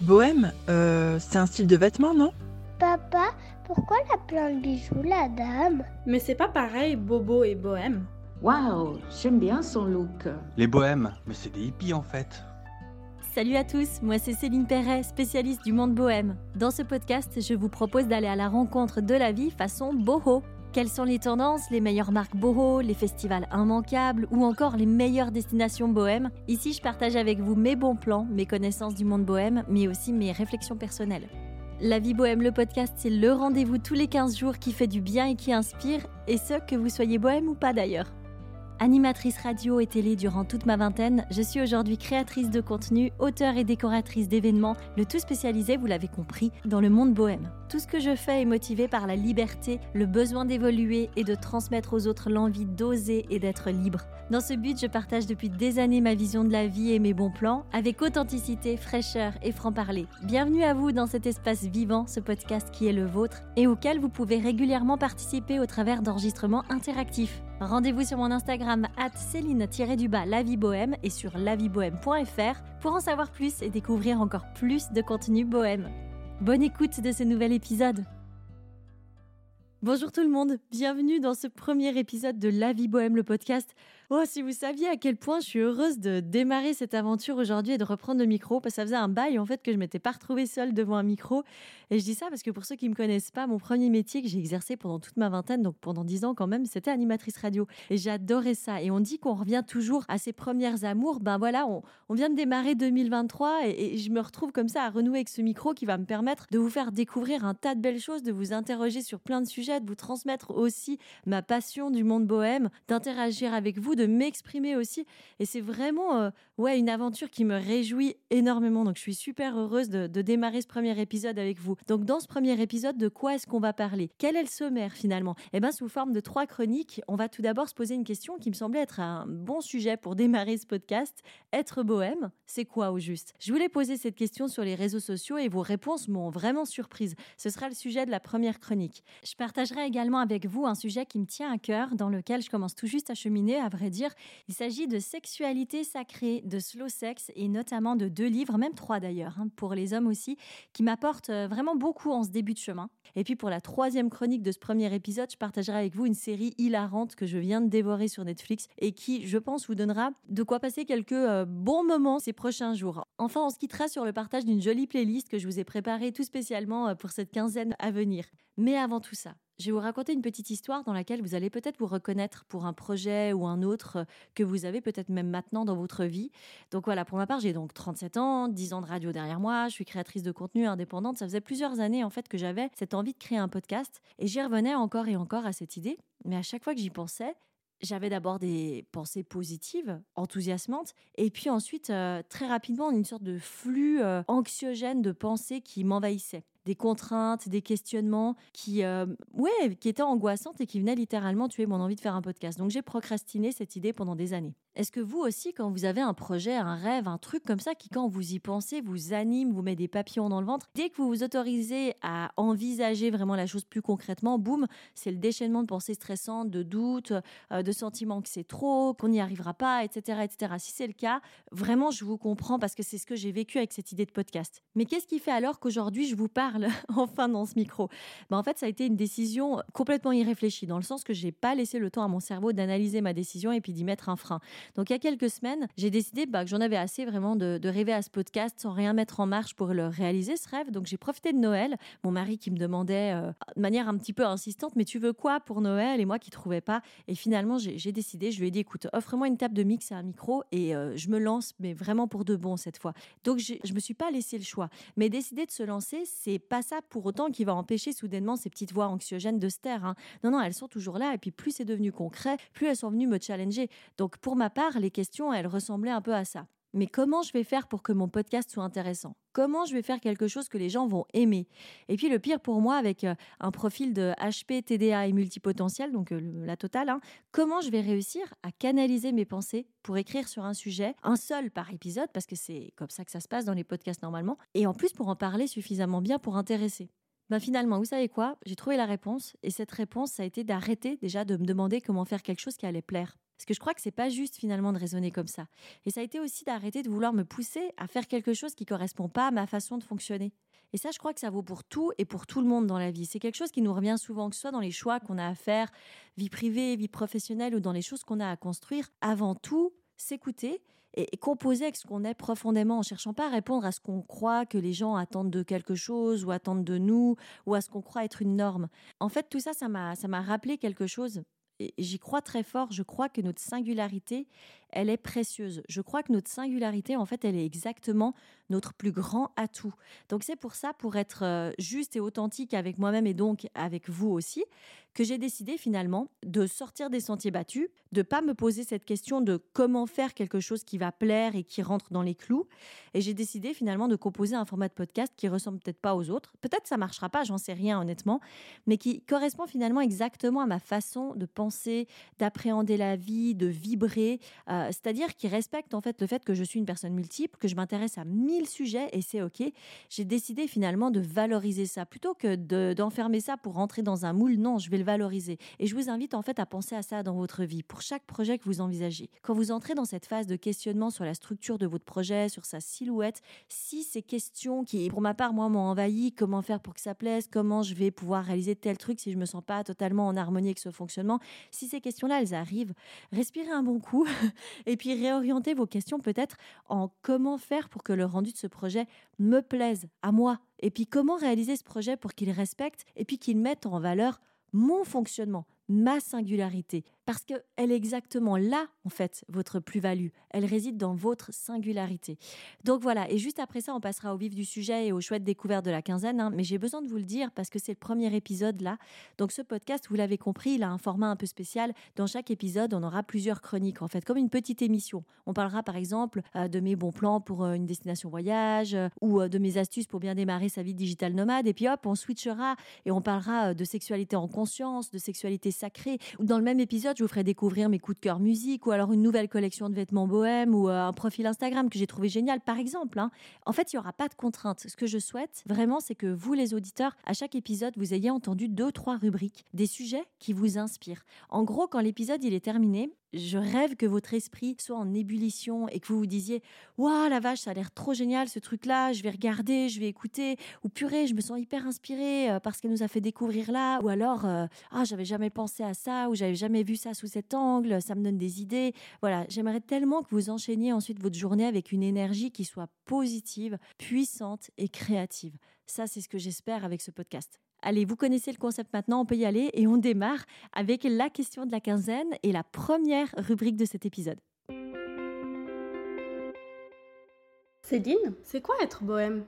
Bohème, euh, c'est un style de vêtement, non? Papa, pourquoi elle a plein de bijoux, la dame? Mais c'est pas pareil, bobo et bohème. Waouh, j'aime bien son look. Les bohèmes, mais c'est des hippies en fait. Salut à tous, moi c'est Céline Perret, spécialiste du monde bohème. Dans ce podcast, je vous propose d'aller à la rencontre de la vie façon boho. Quelles sont les tendances, les meilleures marques boho, les festivals immanquables ou encore les meilleures destinations bohème Ici, je partage avec vous mes bons plans, mes connaissances du monde bohème, mais aussi mes réflexions personnelles. La vie bohème, le podcast, c'est le rendez-vous tous les 15 jours qui fait du bien et qui inspire, et ce, que vous soyez bohème ou pas d'ailleurs. Animatrice radio et télé durant toute ma vingtaine, je suis aujourd'hui créatrice de contenu, auteure et décoratrice d'événements, le tout spécialisé, vous l'avez compris, dans le monde bohème. Tout ce que je fais est motivé par la liberté, le besoin d'évoluer et de transmettre aux autres l'envie d'oser et d'être libre. Dans ce but, je partage depuis des années ma vision de la vie et mes bons plans, avec authenticité, fraîcheur et franc-parler. Bienvenue à vous dans cet espace vivant, ce podcast qui est le vôtre, et auquel vous pouvez régulièrement participer au travers d'enregistrements interactifs. Rendez-vous sur mon Instagram Céline-du-bas Vie Bohème et sur laviebohème.fr pour en savoir plus et découvrir encore plus de contenu bohème. Bonne écoute de ce nouvel épisode. Bonjour tout le monde, bienvenue dans ce premier épisode de La Vie Bohème, le podcast. Oh, si vous saviez à quel point je suis heureuse de démarrer cette aventure aujourd'hui et de reprendre le micro, parce que ça faisait un bail en fait que je m'étais pas retrouvée seule devant un micro. Et je dis ça parce que pour ceux qui me connaissent pas, mon premier métier que j'ai exercé pendant toute ma vingtaine, donc pendant dix ans quand même, c'était animatrice radio. Et j'adorais ça. Et on dit qu'on revient toujours à ses premières amours. Ben voilà, on, on vient de démarrer 2023 et, et je me retrouve comme ça à renouer avec ce micro qui va me permettre de vous faire découvrir un tas de belles choses, de vous interroger sur plein de sujets, de vous transmettre aussi ma passion du monde bohème, d'interagir avec vous, de m'exprimer aussi. Et c'est vraiment euh, ouais, une aventure qui me réjouit énormément. Donc je suis super heureuse de, de démarrer ce premier épisode avec vous. Donc dans ce premier épisode, de quoi est-ce qu'on va parler? Quel est le sommaire finalement? Eh bien sous forme de trois chroniques, on va tout d'abord se poser une question qui me semblait être un bon sujet pour démarrer ce podcast. Être bohème, c'est quoi au juste? Je voulais poser cette question sur les réseaux sociaux et vos réponses m'ont vraiment surprise. Ce sera le sujet de la première chronique. Je partagerai également avec vous un sujet qui me tient à cœur, dans lequel je commence tout juste à cheminer, à vrai dire. Il s'agit de sexualité sacrée, de slow sex et notamment de deux livres, même trois d'ailleurs, hein, pour les hommes aussi, qui m'apportent euh, vraiment beaucoup en ce début de chemin. Et puis pour la troisième chronique de ce premier épisode, je partagerai avec vous une série hilarante que je viens de dévorer sur Netflix et qui, je pense, vous donnera de quoi passer quelques euh, bons moments ces prochains jours. Enfin, on se quittera sur le partage d'une jolie playlist que je vous ai préparée tout spécialement euh, pour cette quinzaine à venir. Mais avant tout ça, je vais vous raconter une petite histoire dans laquelle vous allez peut-être vous reconnaître pour un projet ou un autre euh, que vous avez peut-être même maintenant dans votre vie. Donc voilà, pour ma part, j'ai donc 37 ans, 10 ans de radio derrière moi, je suis créatrice de contenu indépendante. Ça faisait plusieurs années en fait que j'avais cette envie de créer un podcast et j'y revenais encore et encore à cette idée. Mais à chaque fois que j'y pensais, j'avais d'abord des pensées positives, enthousiasmantes, et puis ensuite, euh, très rapidement, une sorte de flux euh, anxiogène de pensées qui m'envahissait des contraintes, des questionnements qui, euh, ouais, qui étaient angoissantes et qui venaient littéralement tuer mon envie de faire un podcast. Donc j'ai procrastiné cette idée pendant des années. Est-ce que vous aussi, quand vous avez un projet, un rêve, un truc comme ça qui, quand vous y pensez, vous anime, vous met des papillons dans le ventre, dès que vous vous autorisez à envisager vraiment la chose plus concrètement, boum, c'est le déchaînement de pensées stressantes, de doutes, euh, de sentiments que c'est trop, qu'on n'y arrivera pas, etc., etc. Si c'est le cas, vraiment, je vous comprends parce que c'est ce que j'ai vécu avec cette idée de podcast. Mais qu'est-ce qui fait alors qu'aujourd'hui, je vous parle? enfin dans ce micro ben, En fait, ça a été une décision complètement irréfléchie, dans le sens que j'ai pas laissé le temps à mon cerveau d'analyser ma décision et puis d'y mettre un frein. Donc il y a quelques semaines, j'ai décidé bah, que j'en avais assez vraiment de, rêver à ce podcast sans rien mettre en marche pour le réaliser, ce rêve. Donc j'ai profité de Noël. Mon mari qui me demandait euh, de manière un petit peu insistante, mais tu veux quoi pour Noël? Et moi qui trouvais pas. Et finalement, j'ai décidé, je lui ai dit, écoute, offre-moi une table de mix et un micro et euh, je me lance, mais vraiment pour de bon cette fois. Donc je me suis pas laissé le choix. Mais décider de se lancer, c'est pas ça pour autant qui va empêcher soudainement ces petites voix anxiogènes de se taire. Hein. Non, non, elles sont toujours là. Et puis plus c'est devenu concret, plus elles sont venues me challenger. Donc pour ma part, les questions, elles ressemblaient un peu à ça. Mais comment je vais faire pour que mon podcast soit intéressant? Comment je vais faire quelque chose que les gens vont aimer? Et puis le pire pour moi, avec euh, un profil de HP, TDA et multipotentiel, donc euh, la totale, hein, comment je vais réussir à canaliser mes pensées pour écrire sur un sujet, un seul par épisode, parce que c'est comme ça que ça se passe dans les podcasts normalement, et en plus pour en parler suffisamment bien pour intéresser? Ben finalement, vous savez quoi? J'ai trouvé la réponse et cette réponse, ça a été d'arrêter déjà de me demander comment faire quelque chose qui allait plaire. Parce que je crois que c'est pas juste finalement de raisonner comme ça. Et ça a été aussi d'arrêter de vouloir me pousser à faire quelque chose qui correspond pas à ma façon de fonctionner. Et ça, je crois que ça vaut pour tout et pour tout le monde dans la vie. C'est quelque chose qui nous revient souvent, que ce soit dans les choix qu'on a à faire, vie privée, vie professionnelle ou dans les choses qu'on a à construire. Avant tout, s'écouter et, composer avec ce qu'on est profondément en cherchant pas à répondre à ce qu'on croit que les gens attendent de quelque chose ou attendent de nous ou à ce qu'on croit être une norme. En fait, tout ça, ça m'a, rappelé quelque chose. J'y crois très fort. Je crois que notre singularité, elle est précieuse. Je crois que notre singularité, en fait, elle est exactement notre plus grand atout. Donc c'est pour ça, pour être euh, juste et authentique avec moi-même et donc avec vous aussi, que j'ai décidé finalement de sortir des sentiers battus, de pas me poser cette question de comment faire quelque chose qui va plaire et qui rentre dans les clous. Et j'ai décidé finalement de composer un format de podcast qui ressemble peut-être pas aux autres. Peut-être ça marchera pas, j'en sais rien honnêtement, mais qui correspond finalement exactement à ma façon de penser, d'appréhender la vie, de vibrer, euh, c'est-à-dire qui respecte en fait le fait que je suis une personne multiple, que je m'intéresse à mille sujets et c'est ok. J'ai décidé finalement de valoriser ça plutôt que d'enfermer ça pour rentrer dans un moule. Non, je vais le valoriser. Et je vous invite en fait à penser à ça dans votre vie, pour chaque projet que vous envisagez. Quand vous entrez dans cette phase de questionnement sur la structure de votre projet, sur sa silhouette, si ces questions qui, pour ma part, moi, m'ont envahi, comment faire pour que ça plaise, comment je vais pouvoir réaliser tel truc si je me sens pas totalement en harmonie avec ce fonctionnement, si ces questions-là, elles arrivent, respirez un bon coup et puis réorientez vos questions peut-être en comment faire pour que le rendu de ce projet me plaise à moi, et puis comment réaliser ce projet pour qu'il respecte et puis qu'il mette en valeur mon fonctionnement, ma singularité, parce qu'elle est exactement là, en fait, votre plus-value. Elle réside dans votre singularité. Donc voilà, et juste après ça, on passera au vif du sujet et aux chouettes découvertes de la quinzaine, hein. mais j'ai besoin de vous le dire parce que c'est le premier épisode là. Donc ce podcast, vous l'avez compris, il a un format un peu spécial. Dans chaque épisode, on aura plusieurs chroniques, en fait, comme une petite émission. On parlera par exemple euh, de mes bons plans pour euh, une destination voyage euh, ou de mes astuces pour bien démarrer sa vie digitale nomade, et puis hop, on switchera et on parlera de sexualité en conscience, de sexualité sacrée. Dans le même épisode, je vous ferai découvrir mes coups de cœur musique ou alors une nouvelle collection de vêtements bohèmes ou euh, un profil Instagram que j'ai trouvé génial, par exemple. Hein. En fait, il n'y aura pas de contraintes. Ce que je souhaite vraiment, c'est que vous, les auditeurs, à chaque épisode, vous ayez entendu deux, trois rubriques, des sujets qui vous inspirent. En gros, quand l'épisode il est terminé, je rêve que votre esprit soit en ébullition et que vous vous disiez Waouh, la vache, ça a l'air trop génial ce truc-là, je vais regarder, je vais écouter. Ou purée, je me sens hyper inspirée euh, parce qu'elle nous a fait découvrir là. Ou alors, euh, ah, j'avais jamais pensé à ça ou j'avais jamais vu ça sous cet angle, ça me donne des idées. Voilà, j'aimerais tellement que vous enchaîniez ensuite votre journée avec une énergie qui soit positive, puissante et créative. Ça, c'est ce que j'espère avec ce podcast. Allez, vous connaissez le concept maintenant, on peut y aller et on démarre avec la question de la quinzaine et la première rubrique de cet épisode. Céline, c'est quoi être bohème?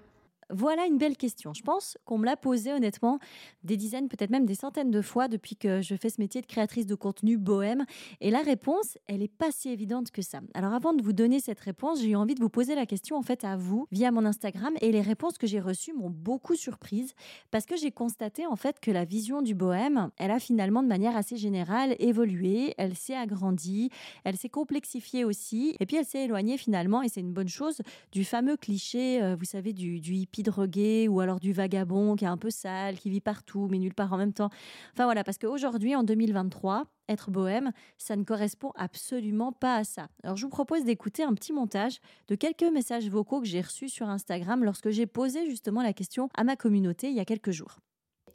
Voilà une belle question. Je pense qu'on me l'a posée honnêtement des dizaines, peut-être même des centaines de fois depuis que je fais ce métier de créatrice de contenu bohème. Et la réponse, elle n'est pas si évidente que ça. Alors avant de vous donner cette réponse, j'ai eu envie de vous poser la question en fait à vous via mon Instagram. Et les réponses que j'ai reçues m'ont beaucoup surprise parce que j'ai constaté en fait que la vision du bohème, elle a finalement de manière assez générale évolué, elle s'est agrandie, elle s'est complexifiée aussi. Et puis elle s'est éloignée finalement, et c'est une bonne chose, du fameux cliché, euh, vous savez, du, du hippie drogué ou alors du vagabond qui est un peu sale, qui vit partout mais nulle part en même temps. Enfin voilà, parce qu'aujourd'hui, en 2023, être bohème, ça ne correspond absolument pas à ça. Alors je vous propose d'écouter un petit montage de quelques messages vocaux que j'ai reçus sur Instagram lorsque j'ai posé justement la question à ma communauté il y a quelques jours.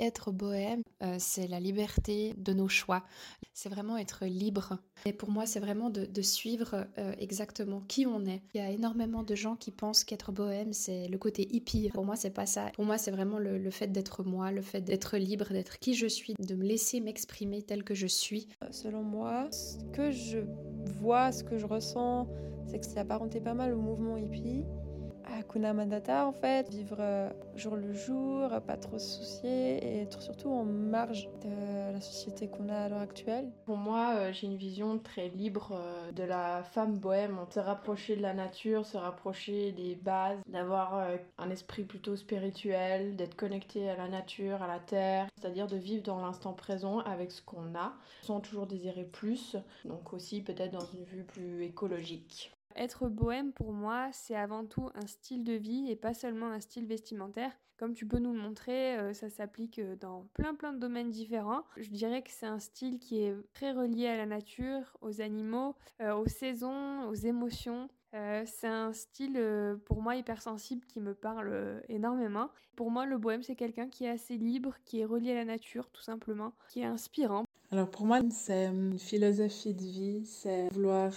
Être bohème, euh, c'est la liberté de nos choix. C'est vraiment être libre. Et pour moi, c'est vraiment de, suivre euh, exactement qui on est. Il y a énormément de gens qui pensent qu'être bohème, c'est le côté hippie. Pour moi, c'est pas ça. Pour moi, c'est vraiment le, fait d'être moi, le fait d'être libre, d'être qui je suis, de me laisser m'exprimer tel que je suis. Selon moi, ce que je vois, ce que je ressens, c'est que c'est apparenté pas mal au mouvement hippie. Hakuna Mandata en fait, vivre euh, jour le jour, pas trop se soucier et être surtout en marge de la société qu'on a à l'heure actuelle. Pour moi, euh, j'ai une vision très libre euh, de la femme bohème, se rapprocher de la nature, se rapprocher des bases, d'avoir un esprit plutôt spirituel, d'être connecté à la nature, à la terre, c'est-à-dire de vivre dans l'instant présent avec ce qu'on a, sans toujours désirer plus, donc aussi peut-être dans une vue plus écologique. Être bohème pour moi, c'est avant tout un style de vie et pas seulement un style vestimentaire. Comme tu peux nous le montrer, euh, ça s'applique euh, dans plein plein de domaines différents. Je dirais que c'est un style qui est très relié à la nature, aux animaux, euh, aux saisons, aux émotions. c'est un style pour moi hypersensible qui me parle énormément. Pour moi, le bohème, c'est quelqu'un qui est assez libre, qui est relié à la nature tout simplement, qui est inspirant. Alors pour moi, c'est une philosophie de vie, c'est vouloir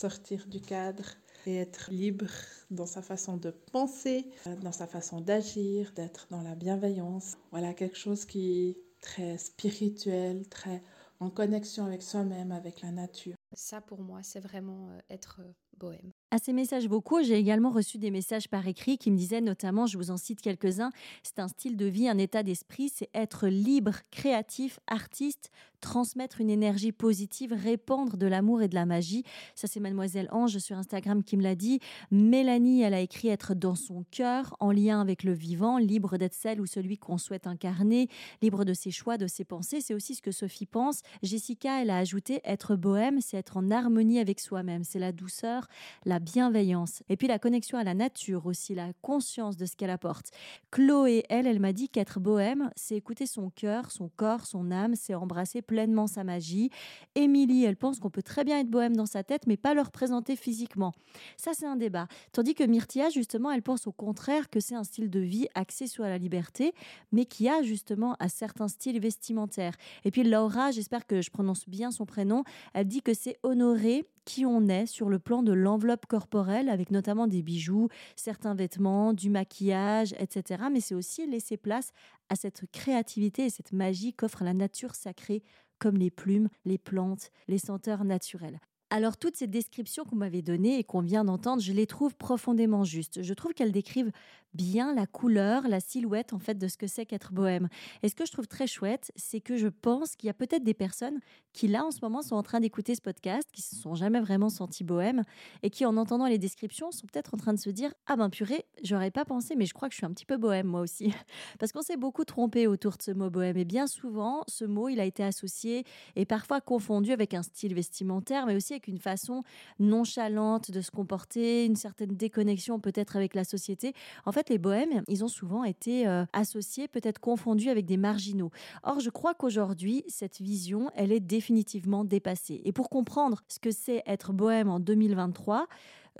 sortir du cadre et être libre dans sa façon de penser, dans sa façon d'agir, d'être dans la bienveillance. Voilà quelque chose qui est très spirituel, très en connexion avec soi-même, avec la nature. Ça pour moi, c'est vraiment euh, être euh, bohème. À ces messages vocaux, j'ai également reçu des messages par écrit qui me disaient notamment, je vous en cite quelques-uns, c'est un style de vie, un état d'esprit, c'est être libre, créatif, artiste, transmettre une énergie positive, répandre de l'amour et de la magie. Ça, c'est mademoiselle Ange sur Instagram qui me l'a dit. Mélanie, elle a écrit être dans son cœur, en lien avec le vivant, libre d'être celle ou celui qu'on souhaite incarner, libre de ses choix, de ses pensées. C'est aussi ce que Sophie pense. Jessica, elle a ajouté être bohème, c'est être en harmonie avec soi-même. C'est la douceur, la bienveillance. Et puis la connexion à la nature aussi, la conscience de ce qu'elle apporte. Chloé, elle, elle m'a dit qu'être bohème, c'est écouter son cœur, son corps, son âme, c'est embrasser pleinement sa magie. Émilie, elle pense qu'on peut très bien être bohème dans sa tête, mais pas le représenter physiquement. Ça, c'est un débat. Tandis que Myrtia, justement, elle pense au contraire que c'est un style de vie axé sur la liberté, mais qui a justement à certains styles vestimentaires. Et puis Laura, j'espère que je prononce bien son prénom, elle dit que c'est honorer qui on est sur le plan de l'enveloppe corporelle, avec notamment des bijoux, certains vêtements, du maquillage, etc. Mais c'est aussi laisser place à cette créativité et cette magie qu'offre la nature sacrée, comme les plumes, les plantes, les senteurs naturelles. Alors toutes ces descriptions qu'on m'avait données et qu'on vient d'entendre, je les trouve profondément justes. Je trouve qu'elles décrivent bien la couleur, la silhouette en fait de ce que c'est qu'être bohème. Et ce que je trouve très chouette, c'est que je pense qu'il y a peut-être des personnes qui là en ce moment sont en train d'écouter ce podcast, qui se sont jamais vraiment sentis bohème et qui en entendant les descriptions sont peut-être en train de se dire ah ben purée, j'aurais pas pensé mais je crois que je suis un petit peu bohème moi aussi parce qu'on s'est beaucoup trompé autour de ce mot bohème et bien souvent ce mot il a été associé et parfois confondu avec un style vestimentaire mais aussi une façon nonchalante de se comporter, une certaine déconnexion peut-être avec la société. En fait les bohèmes, ils ont souvent été euh, associés, peut-être confondus avec des marginaux. Or, je crois qu'aujourd'hui, cette vision, elle est définitivement dépassée. Et pour comprendre ce que c'est être bohème en 2023,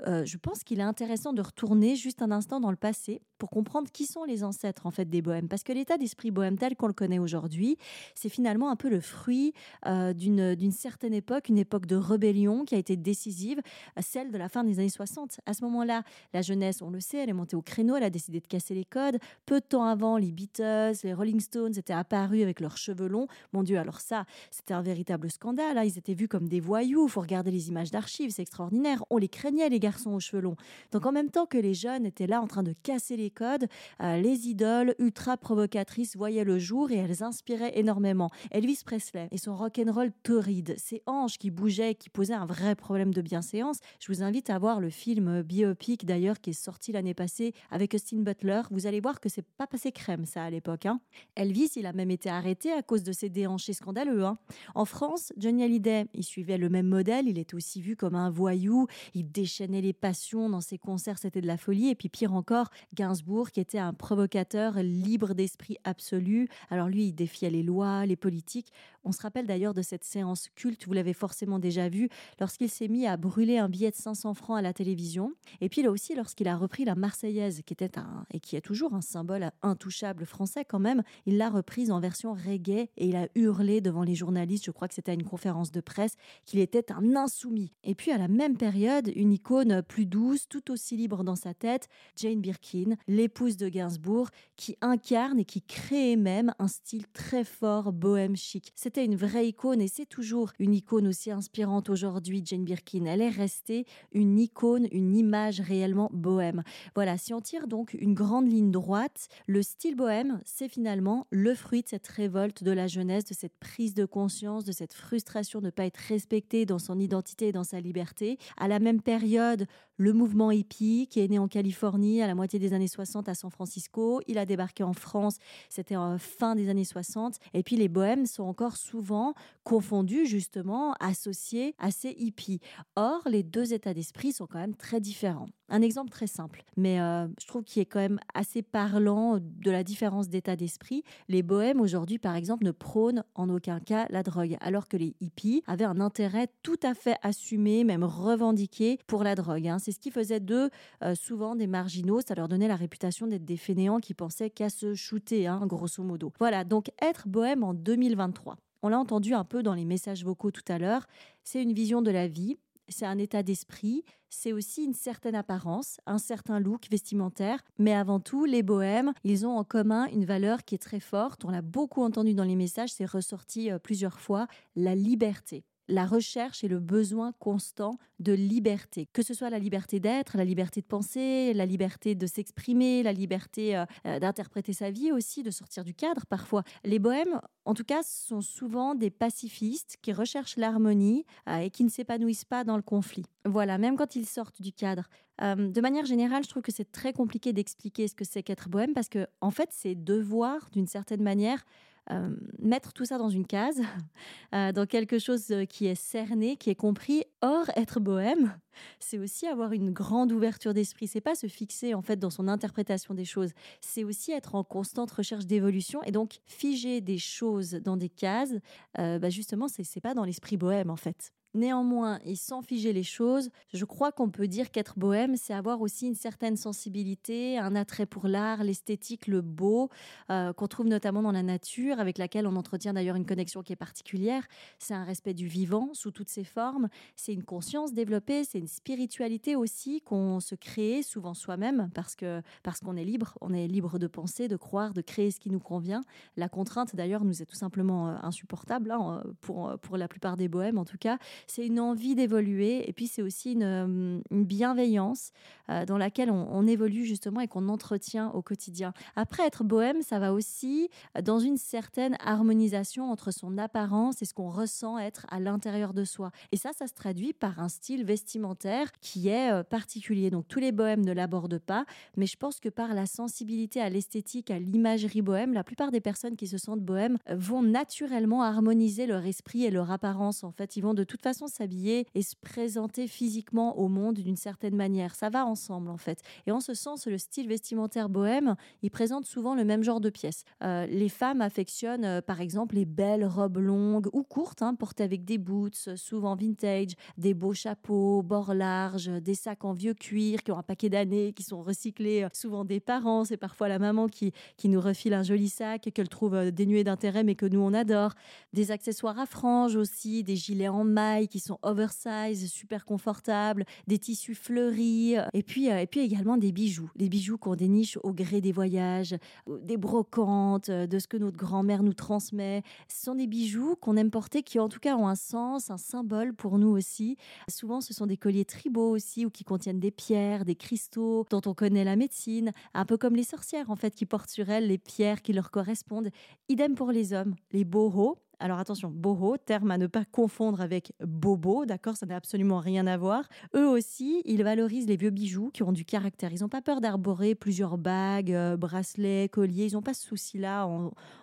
euh, je pense qu'il est intéressant de retourner juste un instant dans le passé pour comprendre qui sont les ancêtres en fait des bohèmes. Parce que l'état d'esprit bohème tel qu'on le connaît aujourd'hui, c'est finalement un peu le fruit euh, d'une certaine époque, une époque de rébellion qui a été décisive, celle de la fin des années 60. À ce moment-là, la jeunesse, on le sait, elle est montée au créneau, elle a décidé de casser les codes. Peu de temps avant, les Beatles, les Rolling Stones étaient apparus avec leurs cheveux longs. Mon Dieu, alors ça, c'était un véritable scandale. Hein. Ils étaient vus comme des voyous. Faut regarder les images d'archives, c'est extraordinaire. On les craignait, les garçons aux cheveux longs. Donc en même temps que les jeunes étaient là en train de casser les codes, euh, les idoles ultra provocatrices voyaient le jour et elles inspiraient énormément. Elvis Presley et son rock'n'roll torride, ses hanches qui bougeaient, qui posaient un vrai problème de bienséance. Je vous invite à voir le film biopic d'ailleurs qui est sorti l'année passée avec Austin Butler. Vous allez voir que c'est pas passé crème ça à l'époque. Hein. Elvis, il a même été arrêté à cause de ses déhanchés scandaleux. Hein. En France, Johnny Hallyday, il suivait le même modèle. Il était aussi vu comme un voyou. Il déchaînait les passion dans ses concerts, c'était de la folie. Et puis pire encore, Gainsbourg, qui était un provocateur libre d'esprit absolu. Alors lui, il défiait les lois, les politiques. On se rappelle d'ailleurs de cette séance culte, vous l'avez forcément déjà vu, lorsqu'il s'est mis à brûler un billet de 500 francs à la télévision. Et puis là aussi, lorsqu'il a repris la Marseillaise, qui était un, et qui est toujours un symbole intouchable français quand même, il l'a reprise en version reggae et il a hurlé devant les journalistes, je crois que c'était à une conférence de presse, qu'il était un insoumis. Et puis à la même période, une icône plus douce, tout aussi libre dans sa tête, Jane Birkin, l'épouse de Gainsbourg, qui incarne et qui crée même un style très fort bohème chic. C'était une vraie icône et c'est toujours une icône aussi inspirante aujourd'hui, Jane Birkin. Elle est restée une icône, une image réellement bohème. Voilà, si on tire donc une grande ligne droite, le style bohème, c'est finalement le fruit de cette révolte de la jeunesse, de cette prise de conscience, de cette frustration de ne pas être respecté dans son identité et dans sa liberté. À la même période, le mouvement hippie qui est né en Californie à la moitié des années 60 à San Francisco. Il a débarqué en France, c'était en fin des années 60. Et puis les bohèmes sont encore souvent confondus, justement, associés à ces hippies. Or, les deux états d'esprit sont quand même très différents. Un exemple très simple, mais euh, je trouve qu'il est quand même assez parlant de la différence d'état d'esprit. Les bohèmes aujourd'hui, par exemple, ne prônent en aucun cas la drogue, alors que les hippies avaient un intérêt tout à fait assumé, même revendiqué pour la drogue. Hein. C'est ce qui faisait d'eux euh, souvent des marginaux. Ça leur donnait la réputation d'être des fainéants qui pensaient qu'à se shooter, hein, grosso modo. Voilà, donc être bohème en 2023. On l'a entendu un peu dans les messages vocaux tout à l'heure. C'est une vision de la vie, c'est un état d'esprit, c'est aussi une certaine apparence, un certain look vestimentaire, mais avant tout, les bohèmes, ils ont en commun une valeur qui est très forte, on l'a beaucoup entendu dans les messages, c'est ressorti euh, plusieurs fois, la liberté la recherche et le besoin constant de liberté, que ce soit la liberté d'être, la liberté de penser, la liberté de s'exprimer, la liberté euh, euh, d'interpréter sa vie aussi, de sortir du cadre parfois. Les bohèmes, en tout cas, sont souvent des pacifistes qui recherchent l'harmonie euh, et qui ne s'épanouissent pas dans le conflit. Voilà, même quand ils sortent du cadre. de manière générale, je trouve que c'est très compliqué d'expliquer ce que c'est qu'être bohème parce que, en fait, c'est devoir, d'une certaine manière, euh, mettre tout ça dans une case, euh, dans quelque chose euh, qui est cerné, qui est compris. Or, être bohème, c'est aussi avoir une grande ouverture d'esprit. C'est pas se fixer en fait dans son interprétation des choses. C'est aussi être en constante recherche d'évolution et donc figer des choses dans des cases. bah justement, c'est pas dans l'esprit bohème en fait. Néanmoins, et sans figer les choses, je crois qu'on peut dire qu'être bohème, c'est avoir aussi une certaine sensibilité, un attrait pour l'art, l'esthétique, le beau, euh, qu'on trouve notamment dans la nature, avec laquelle on entretient d'ailleurs une connexion qui est particulière. C'est un respect du vivant sous toutes ses formes, c'est une conscience développée, c'est une spiritualité aussi qu'on se crée souvent soi-même parce parce qu'on est libre, on est libre de penser, de croire, de créer ce qui nous convient. La contrainte d'ailleurs nous est tout simplement euh, insupportable hein, pour pour la plupart des bohèmes en tout cas c'est une envie d'évoluer et puis c'est aussi une, euh, bienveillance euh, dans laquelle on, évolue justement et qu'on entretient au quotidien. Après, être bohème, ça va aussi dans une certaine harmonisation entre son apparence et ce qu'on ressent être à l'intérieur de soi. Et ça, ça se traduit par un style vestimentaire qui est euh, particulier. Donc tous les bohèmes ne l'abordent pas, mais je pense que par la sensibilité à l'esthétique, à l'imagerie bohème, la plupart des personnes qui se sentent bohèmes vont naturellement harmoniser leur esprit et leur apparence. En fait, ils vont de toute façon s'habiller et se présenter physiquement au monde d'une certaine manière. Ça va ensemble en fait. Et en ce sens, le style vestimentaire bohème, il présente souvent le même genre de pièces. Euh, les femmes affectionnent euh, par exemple les belles robes longues ou courtes, hein, portées avec des boots, souvent vintage, des beaux chapeaux, bords larges, des sacs en vieux cuir qui ont un paquet d'années, qui sont recyclés, euh, souvent des parents, c'est parfois la maman qui, qui nous refile un joli sac qu'elle trouve dénué d'intérêt mais que nous on adore. Des accessoires à franges aussi, des gilets en maille qui sont oversize, super confortables, des tissus fleuris, euh, et puis, euh, et puis également des bijoux. Des bijoux qu'on déniche au gré des voyages, des brocantes, euh, de ce que notre grand-mère nous transmet. Ce sont des bijoux qu'on aime porter qui en tout cas ont un sens, un symbole pour nous aussi. Souvent ce sont des colliers tribaux aussi ou qui contiennent des pierres, des cristaux dont on connaît la médecine, un peu comme les sorcières en fait qui portent sur elles les pierres qui leur correspondent. Idem pour les hommes, les boho, alors attention, boho, terme à ne pas confondre avec bobo, d'accord Ça n'a absolument rien à voir. Eux aussi, ils valorisent les vieux bijoux qui ont du caractère. Ils n'ont pas peur d'arborer plusieurs bagues, euh, bracelets, colliers. Ils n'ont pas ce souci-là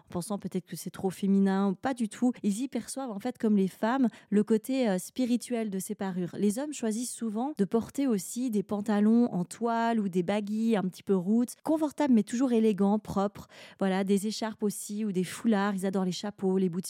pensant peut-être que c'est trop féminin. Pas du tout. Ils y perçoivent en fait, comme les femmes, le côté euh, spirituel de ces parures. Les hommes choisissent souvent de porter aussi des pantalons en toile ou des baguilles un petit peu roots, confortables mais toujours élégants, propres. Voilà, des écharpes aussi ou des foulards. Ils adorent les chapeaux, les boots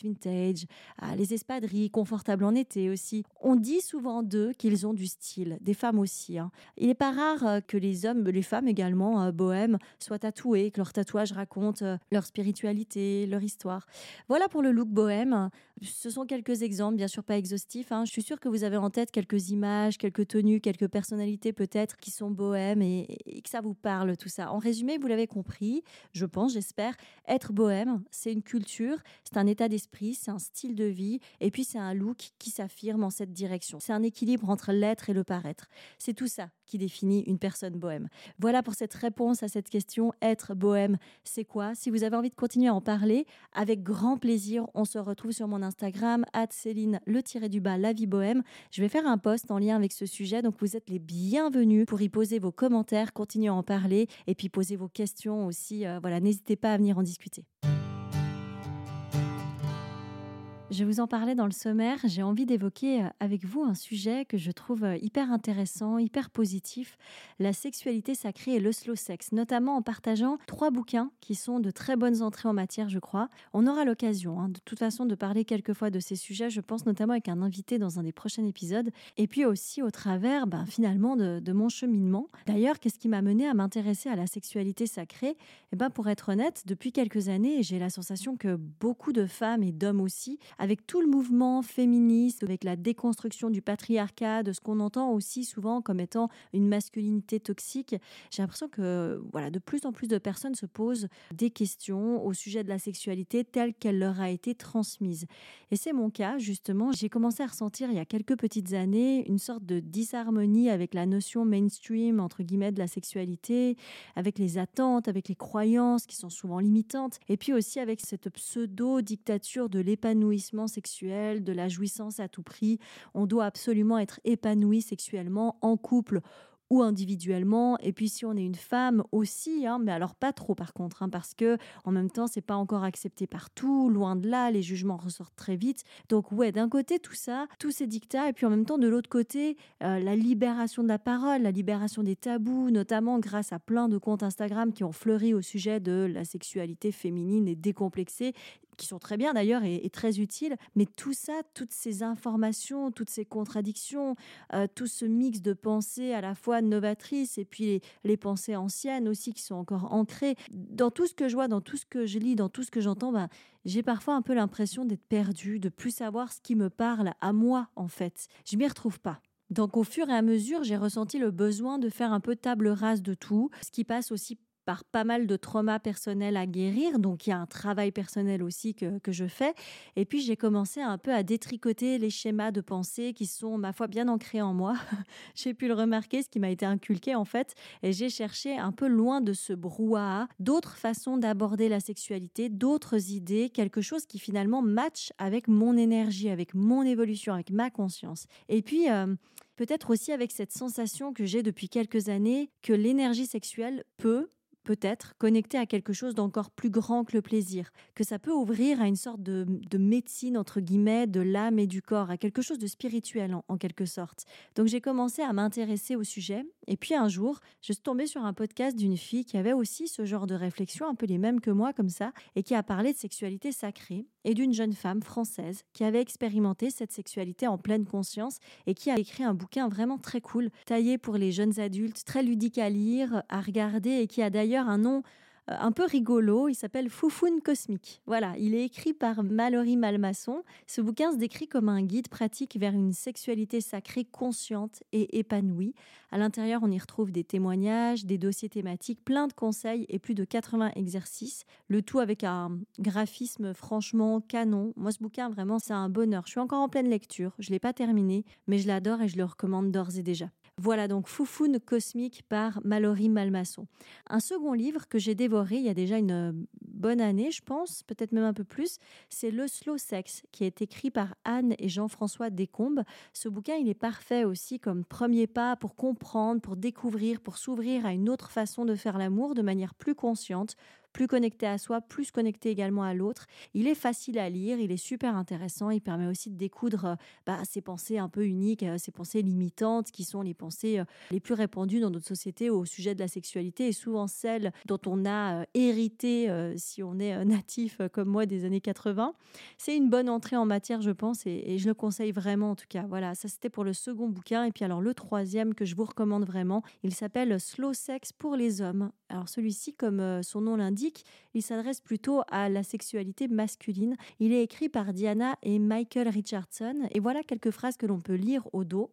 ah, les espadrilles confortables en été aussi. On dit souvent d'eux qu'ils ont du style, des femmes aussi. Hein. Il n'est pas rare euh, que les hommes, les femmes également, euh, bohèmes, soient tatoués, que leurs tatouages racontent leur spiritualité, leur histoire. Voilà pour le look bohème. Ce sont quelques exemples, bien sûr pas exhaustifs. Hein. Je suis sûre que vous avez en tête quelques images, quelques tenues, quelques personnalités peut-être qui sont bohèmes et, et que ça vous parle tout ça. En résumé, vous l'avez compris, je pense, j'espère, être bohème, c'est une culture, c'est un état d'esprit c'est un style de vie, et puis c'est un look qui s'affirme en cette direction. C'est un équilibre entre l'être et le paraître. C'est tout ça qui définit une personne bohème. Voilà pour cette réponse à cette question. Être bohème, c'est quoi? Si vous avez envie de continuer à en parler, avec grand plaisir, on se retrouve sur mon Instagram, Céline le du bas la vie bohème. Je vais faire un post en lien avec ce sujet, donc vous êtes les bienvenus pour y poser vos commentaires, continuer à en parler et puis poser vos questions aussi. Euh, voilà, n'hésitez pas à venir en discuter. Je vous en parlais dans le sommaire, j'ai envie d'évoquer euh, avec vous un sujet que je trouve euh, hyper intéressant, hyper positif, la sexualité sacrée et le slow sex, notamment en partageant trois bouquins qui sont de très bonnes entrées en matière, je crois. On aura l'occasion, hein, de toute façon, de parler quelquefois de ces sujets, je pense notamment avec un invité dans un des prochains épisodes, et puis aussi au travers, ben, finalement, de, mon cheminement. D'ailleurs, qu'est-ce qui m'a mené à m'intéresser à la sexualité sacrée? Eh ben, pour être honnête, depuis quelques années, j'ai la sensation que beaucoup de femmes et d'hommes aussi avec tout le mouvement féministe, avec la déconstruction du patriarcat, de ce qu'on entend aussi souvent comme étant une masculinité toxique, j'ai l'impression que voilà, de plus en plus de personnes se posent des questions au sujet de la sexualité telle qu'elle leur a été transmise. Et c'est mon cas, justement. J'ai commencé à ressentir il y a quelques petites années une sorte de disharmonie avec la notion mainstream, entre guillemets, de la sexualité, avec les attentes, avec les croyances qui sont souvent limitantes, et puis aussi avec cette pseudo-dictature de l'épanouissement sexuel, de la jouissance à tout prix. On doit absolument être épanoui sexuellement en couple ou individuellement. Et puis si on est une femme aussi, hein, mais alors pas trop par contre, hein, parce que en même temps c'est pas encore accepté partout, loin de là, les jugements ressortent très vite. Donc ouais, d'un côté tout ça, tous ces dictats, et puis en même temps de l'autre côté euh, la libération de la parole, la libération des tabous, notamment grâce à plein de comptes Instagram qui ont fleuri au sujet de la sexualité féminine et décomplexée qui sont très bien d'ailleurs et, très utiles. Mais tout ça, toutes ces informations, toutes ces contradictions, euh, tout ce mix de pensées à la fois novatrices et puis les, pensées anciennes aussi qui sont encore ancrées, dans tout ce que je vois, dans tout ce que je lis, dans tout ce que j'entends, ben, j'ai parfois un peu l'impression d'être perdue, de plus savoir ce qui me parle à moi en fait. Je m'y retrouve pas. Donc au fur et à mesure, j'ai ressenti le besoin de faire un peu table rase de tout, ce qui passe aussi par pas mal de traumas personnels à guérir. Donc, il y a un travail personnel aussi que, que je fais. Et puis, j'ai commencé un peu à détricoter les schémas de pensée qui sont, ma foi, bien ancrés en moi. j'ai pu le remarquer, ce qui m'a été inculqué, en fait. Et j'ai cherché un peu loin de ce brouhaha d'autres façons d'aborder la sexualité, d'autres idées, quelque chose qui finalement match avec mon énergie, avec mon évolution, avec ma conscience. Et puis, euh, peut-être aussi avec cette sensation que j'ai depuis quelques années que l'énergie sexuelle peut peut-être connecté à quelque chose d'encore plus grand que le plaisir, que ça peut ouvrir à une sorte de, médecine, entre guillemets, de l'âme et du corps, à quelque chose de spirituel en, quelque sorte. Donc j'ai commencé à m'intéresser au sujet, et puis un jour, je suis tombée sur un podcast d'une fille qui avait aussi ce genre de réflexion, un peu les mêmes que moi comme ça, et qui a parlé de sexualité sacrée, et d'une jeune femme française qui avait expérimenté cette sexualité en pleine conscience et qui a écrit un bouquin vraiment très cool, taillé pour les jeunes adultes, très ludique à lire, à regarder, et qui a d'ailleurs un nom euh, un peu rigolo. Il s'appelle Foufoune Cosmique. Voilà, il est écrit par Mallory Malmasson. Ce bouquin se décrit comme un guide pratique vers une sexualité sacrée consciente et épanouie. À l'intérieur, on y retrouve des témoignages, des dossiers thématiques, plein de conseils et plus de 80 exercices. Le tout avec un graphisme franchement canon. Moi, ce bouquin, vraiment, c'est un bonheur. Je suis encore en pleine lecture. Je l'ai pas terminé, mais je l'adore et je le recommande d'ores et déjà. Voilà donc Foufoune cosmique par Mallory Malmasson. Un second livre que j'ai dévoré il y a déjà une euh, bonne année, je pense, peut-être même un peu plus, c'est Le Slow Sex qui est écrit par Anne et Jean-François Descombes. Ce bouquin, il est parfait aussi comme premier pas pour comprendre, pour découvrir, pour s'ouvrir à une autre façon de faire l'amour de manière plus consciente, plus connecté à soi, plus connecté également à l'autre. Il est facile à lire, il est super intéressant, il permet aussi de découdre euh, bah, ces pensées un peu uniques, euh, ces pensées limitantes qui sont les pensées euh, les plus répandues dans notre société au sujet de la sexualité et souvent celles dont on a hérité si on est natif comme moi des années 80. C'est une bonne entrée en matière, je pense, et, et je le conseille vraiment en tout cas. Voilà, ça c'était pour le second bouquin. Et puis alors le troisième que je vous recommande vraiment, il s'appelle Slow Sex pour les hommes. Alors celui-ci, comme son nom l'indique, il s'adresse plutôt à la sexualité masculine. Il est écrit par Diana et Michael Richardson et voilà quelques phrases que l'on peut lire au dos.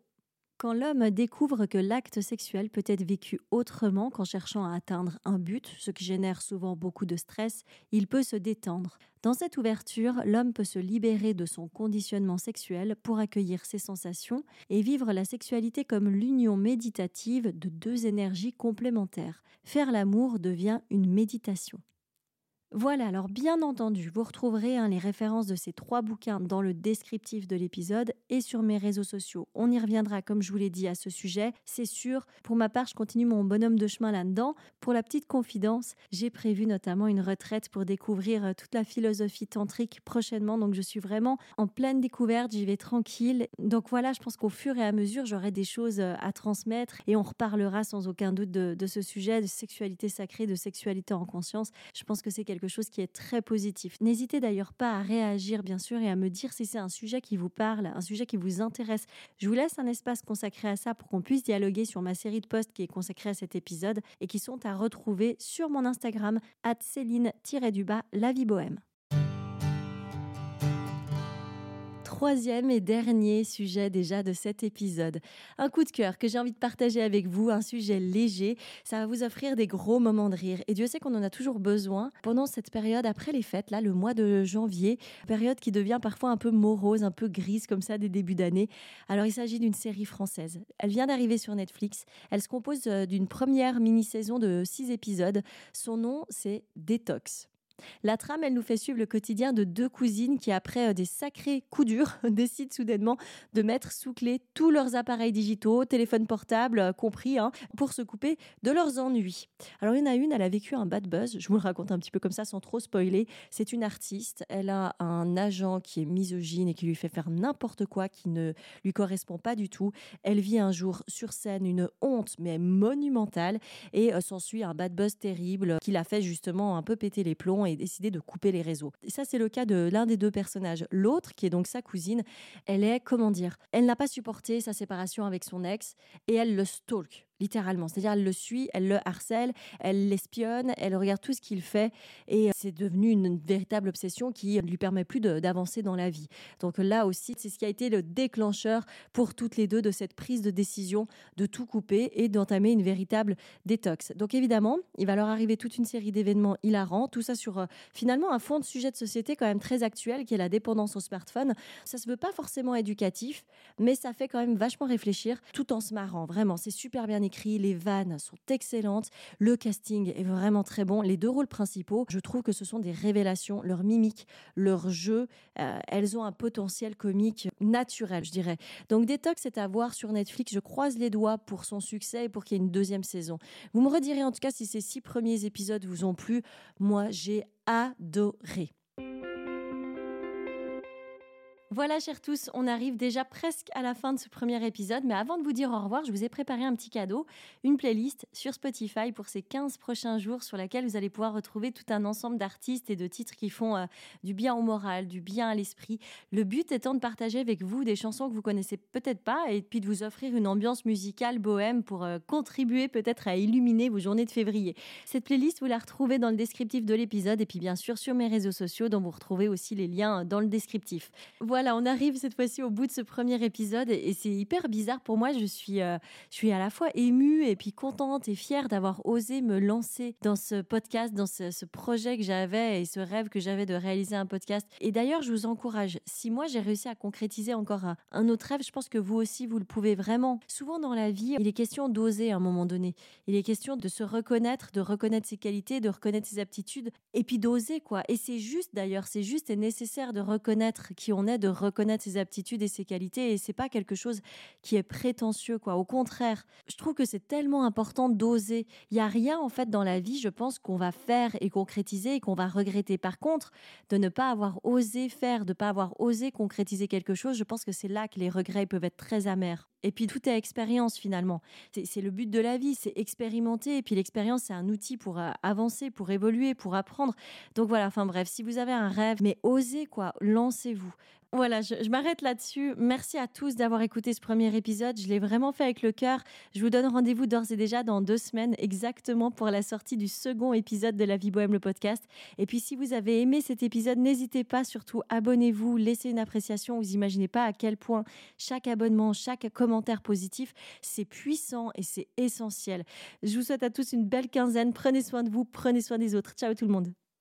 Quand l'homme découvre que l'acte sexuel peut être vécu autrement qu'en cherchant à atteindre un but, ce qui génère souvent beaucoup de stress, il peut se détendre. Dans cette ouverture, l'homme peut se libérer de son conditionnement sexuel pour accueillir ses sensations et vivre la sexualité comme l'union méditative de deux énergies complémentaires. Faire l'amour devient une méditation. Voilà, alors bien entendu, vous retrouverez hein, les références de ces trois bouquins dans le descriptif de l'épisode et sur mes réseaux sociaux. On y reviendra, comme je vous l'ai dit, à ce sujet, c'est sûr. Pour ma part, je continue mon bonhomme de chemin là-dedans. Pour la petite confidence, j'ai prévu notamment une retraite pour découvrir euh, toute la philosophie tantrique prochainement, donc je suis vraiment en pleine découverte, j'y vais tranquille. Donc voilà, je pense qu'au fur et à mesure, j'aurai des choses euh, à transmettre et on reparlera sans aucun doute de, de ce sujet de sexualité sacrée, de sexualité en conscience. Je pense que c'est quelque chose qui est très positif. N'hésitez d'ailleurs pas à réagir, bien sûr, et à me dire si c'est un sujet qui vous parle, un sujet qui vous intéresse. Je vous laisse un espace consacré à ça pour qu'on puisse dialoguer sur ma série de posts qui est consacrée à cet épisode et qui sont à retrouver sur mon Instagram, at Céline-du-bas, la vie bohème. Troisième et dernier sujet déjà de cet épisode. Un coup de cœur que j'ai envie de partager avec vous, un sujet léger. Ça va vous offrir des gros moments de rire. Et Dieu sait qu'on en a toujours besoin pendant cette période après les fêtes, là, le mois de janvier, période qui devient parfois un peu morose, un peu grise comme ça des débuts d'année. Alors il s'agit d'une série française. Elle vient d'arriver sur Netflix. Elle se compose euh, d'une première mini-saison de six épisodes. Son nom, c'est Détox. La trame, elle nous fait suivre le quotidien de deux cousines qui, après euh, des sacrés coups durs, décident soudainement de mettre sous clé tous leurs appareils digitaux, téléphones portables euh, compris, hein, pour se couper de leurs ennuis. Alors, il y en a une, elle a vécu un bad buzz. Je vous le raconte un petit peu comme ça sans trop spoiler. C'est une artiste. Elle a un agent qui est misogyne et qui lui fait faire n'importe quoi qui ne lui correspond pas du tout. Elle vit un jour sur scène une honte, mais monumentale, et euh, s'ensuit un bad buzz terrible qui l'a fait justement un peu péter les plombs et décidé de couper les réseaux. Et ça, c'est le cas de l'un des deux personnages. L'autre, qui est donc sa cousine, elle est, comment dire, elle n'a pas supporté sa séparation avec son ex et elle le stalk littéralement. C'est-à-dire, elle le suit, elle le harcèle, elle l'espionne, elle regarde tout ce qu'il fait et c'est devenu une véritable obsession qui ne lui permet plus d'avancer dans la vie. Donc là aussi, c'est ce qui a été le déclencheur pour toutes les deux de cette prise de décision de tout couper et d'entamer une véritable détox. Donc évidemment, il va leur arriver toute une série d'événements hilarants, tout ça sur euh, finalement un fond de sujet de société quand même très actuel qui est la dépendance au smartphone. Ça se veut pas forcément éducatif, mais ça fait quand même vachement réfléchir tout en se marrant. Vraiment, c'est super bien écrit, les vannes sont excellentes, le casting est vraiment très bon. Les deux rôles principaux, je trouve que ce sont des révélations, leur mimique, leur jeu, euh, elles ont un potentiel comique naturel, je dirais. Donc Detox est à voir sur Netflix, je croise les doigts pour son succès et pour qu'il y ait une deuxième saison. Vous me redirez en tout cas si ces six premiers épisodes vous ont plu. Moi, j'ai adoré. Voilà, chers tous, on arrive déjà presque à la fin de ce premier épisode, mais avant de vous dire au revoir, je vous ai préparé un petit cadeau, une playlist sur Spotify pour ces 15 prochains jours sur laquelle vous allez pouvoir retrouver tout un ensemble d'artistes et de titres qui font euh, du bien au moral, du bien à l'esprit. Le but étant de partager avec vous des chansons que vous connaissez peut-être pas et puis de vous offrir une ambiance musicale bohème pour euh, contribuer peut-être à illuminer vos journées de février. Cette playlist, vous la retrouvez dans le descriptif de l'épisode et puis bien sûr sur mes réseaux sociaux dont vous retrouvez aussi les liens dans le descriptif. On arrive cette fois-ci au bout de ce premier épisode et, c'est hyper bizarre pour moi. Je suis, euh, je suis à la fois émue et puis contente et fière d'avoir osé me lancer dans ce podcast, dans ce, projet que j'avais et ce rêve que j'avais de réaliser un podcast. Et d'ailleurs, je vous encourage. Si moi j'ai réussi à concrétiser encore un, autre rêve, je pense que vous aussi vous le pouvez vraiment. Souvent dans la vie, il est question d'oser à un moment donné. Il est question de se reconnaître, de reconnaître ses qualités, de reconnaître ses aptitudes et puis d'oser quoi. Et c'est juste d'ailleurs, c'est juste et nécessaire de reconnaître qui on est, reconnaître ses aptitudes et ses qualités et c'est pas quelque chose qui est prétentieux quoi. Au contraire, je trouve que c'est tellement important d'oser. Il y a rien en fait dans la vie, je pense qu'on va faire et concrétiser et qu'on va regretter. Par contre, de ne pas avoir osé faire, de pas avoir osé concrétiser quelque chose, je pense que c'est là que les regrets peuvent être très amers. Et puis tout est expérience finalement. C'est le but de la vie, c'est expérimenter. Et puis l'expérience, c'est un outil pour euh, avancer, pour évoluer, pour apprendre. Donc voilà, enfin bref, si vous avez un rêve, mais osez quoi, lancez-vous. Voilà, je, m'arrête là-dessus. Merci à tous d'avoir écouté ce premier épisode. Je l'ai vraiment fait avec le cœur. Je vous donne rendez-vous d'ores et déjà dans deux semaines, exactement pour la sortie du second épisode de La Vie Bohème, le podcast. Et puis, si vous avez aimé cet épisode, n'hésitez pas, surtout, abonnez-vous, laissez une appréciation. Vous imaginez pas à quel point chaque abonnement, chaque commentaire positif, c'est puissant et c'est essentiel. Je vous souhaite à tous une belle quinzaine. Prenez soin de vous, prenez soin des autres. Ciao tout le monde.